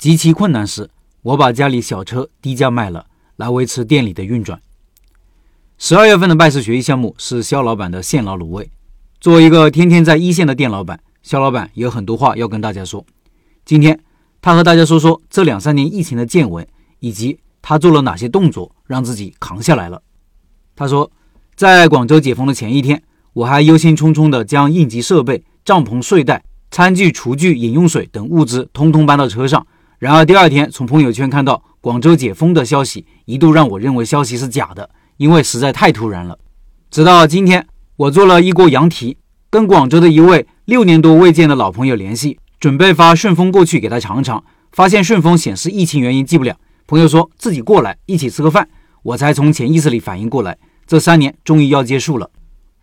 极其困难时，我把家里小车低价卖了，来维持店里的运转。十二月份的拜师学艺项目是肖老板的现捞卤味。作为一个天天在一线的店老板，肖老板有很多话要跟大家说。今天他和大家说说这两三年疫情的见闻，以及他做了哪些动作让自己扛下来了。他说，在广州解封的前一天，我还忧心忡忡地将应急设备、帐篷、睡袋、餐具、厨具、饮用水等物资通通搬到车上。然而第二天从朋友圈看到广州解封的消息，一度让我认为消息是假的。因为实在太突然了，直到今天，我做了一锅羊蹄，跟广州的一位六年多未见的老朋友联系，准备发顺丰过去给他尝尝，发现顺丰显示疫情原因寄不了。朋友说自己过来一起吃个饭，我才从潜意识里反应过来，这三年终于要结束了。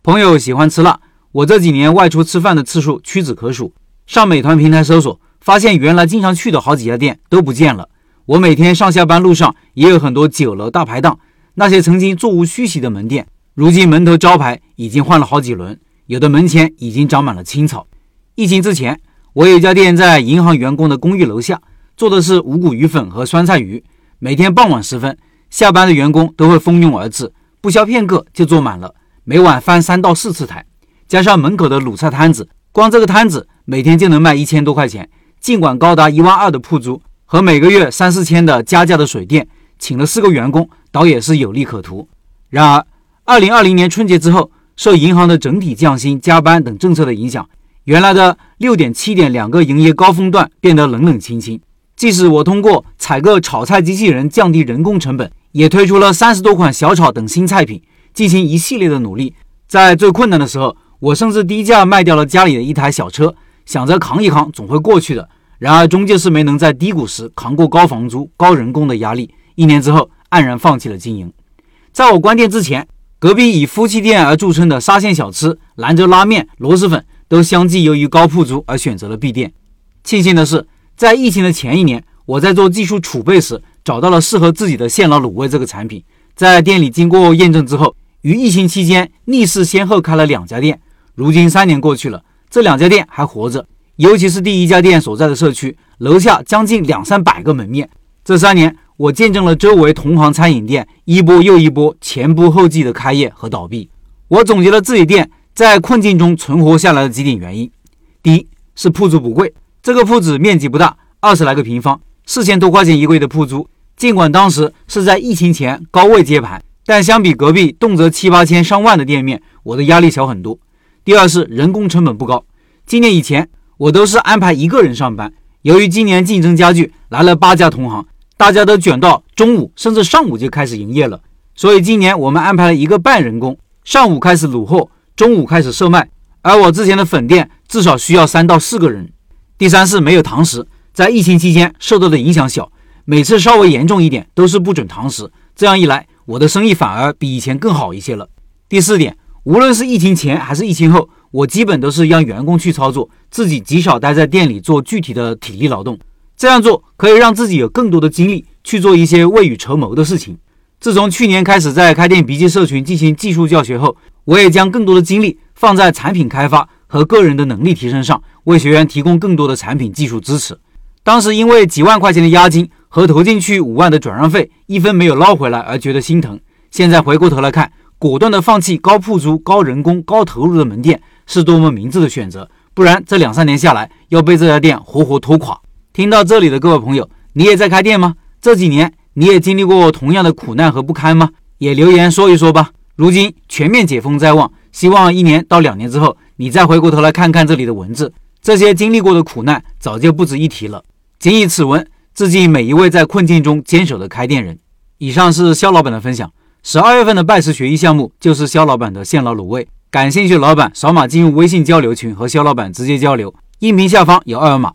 朋友喜欢吃辣，我这几年外出吃饭的次数屈指可数，上美团平台搜索，发现原来经常去的好几家店都不见了。我每天上下班路上也有很多酒楼大排档。那些曾经座无虚席的门店，如今门头招牌已经换了好几轮，有的门前已经长满了青草。疫情之前，我有一家店在银行员工的公寓楼下，做的是五谷鱼粉和酸菜鱼。每天傍晚时分，下班的员工都会蜂拥而至，不消片刻就坐满了，每晚翻三到四次台。加上门口的卤菜摊子，光这个摊子每天就能卖一千多块钱。尽管高达一万二的铺租和每个月三四千的加价的水电，请了四个员工。倒也是有利可图。然而，二零二零年春节之后，受银行的整体降薪、加班等政策的影响，原来的六点、七点两个营业高峰段变得冷冷清清。即使我通过采购炒菜机器人降低人工成本，也推出了三十多款小炒等新菜品，进行一系列的努力。在最困难的时候，我甚至低价卖掉了家里的一台小车，想着扛一扛总会过去的。然而，中介是没能在低谷时扛过高房租、高人工的压力。一年之后。黯然放弃了经营。在我关店之前，隔壁以夫妻店而著称的沙县小吃、兰州拉面、螺蛳粉都相继由于高铺租而选择了闭店。庆幸的是，在疫情的前一年，我在做技术储备时找到了适合自己的现捞卤味这个产品，在店里经过验证之后，于疫情期间逆势先后开了两家店。如今三年过去了，这两家店还活着，尤其是第一家店所在的社区，楼下将近两三百个门面。这三年。我见证了周围同行餐饮店一波又一波前仆后继的开业和倒闭。我总结了自己店在困境中存活下来的几点原因：第一是铺租不贵，这个铺子面积不大，二十来个平方，四千多块钱一个月的铺租。尽管当时是在疫情前高位接盘，但相比隔壁动辄七八千上万的店面，我的压力小很多。第二是人工成本不高，今年以前我都是安排一个人上班，由于今年竞争加剧，来了八家同行。大家都卷到中午，甚至上午就开始营业了。所以今年我们安排了一个半人工，上午开始卤货，中午开始售卖。而我之前的粉店至少需要三到四个人。第三是没有堂食，在疫情期间受到的影响小，每次稍微严重一点都是不准堂食。这样一来，我的生意反而比以前更好一些了。第四点，无论是疫情前还是疫情后，我基本都是让员工去操作，自己极少待在店里做具体的体力劳动。这样做可以让自己有更多的精力去做一些未雨绸缪的事情。自从去年开始在开店笔记社群进行技术教学后，我也将更多的精力放在产品开发和个人的能力提升上，为学员提供更多的产品技术支持。当时因为几万块钱的押金和投进去五万的转让费一分没有捞回来而觉得心疼，现在回过头来看，果断的放弃高铺租、高人工、高投入的门店是多么明智的选择，不然这两三年下来要被这家店活活拖垮。听到这里的各位朋友，你也在开店吗？这几年你也经历过同样的苦难和不堪吗？也留言说一说吧。如今全面解封在望，希望一年到两年之后，你再回过头来看看这里的文字，这些经历过的苦难早就不值一提了。谨以此文致敬每一位在困境中坚守的开店人。以上是肖老板的分享。十二月份的拜师学艺项目就是肖老板的现捞卤味，感兴趣老板扫码进入微信交流群和肖老板直接交流，音频下方有二维码。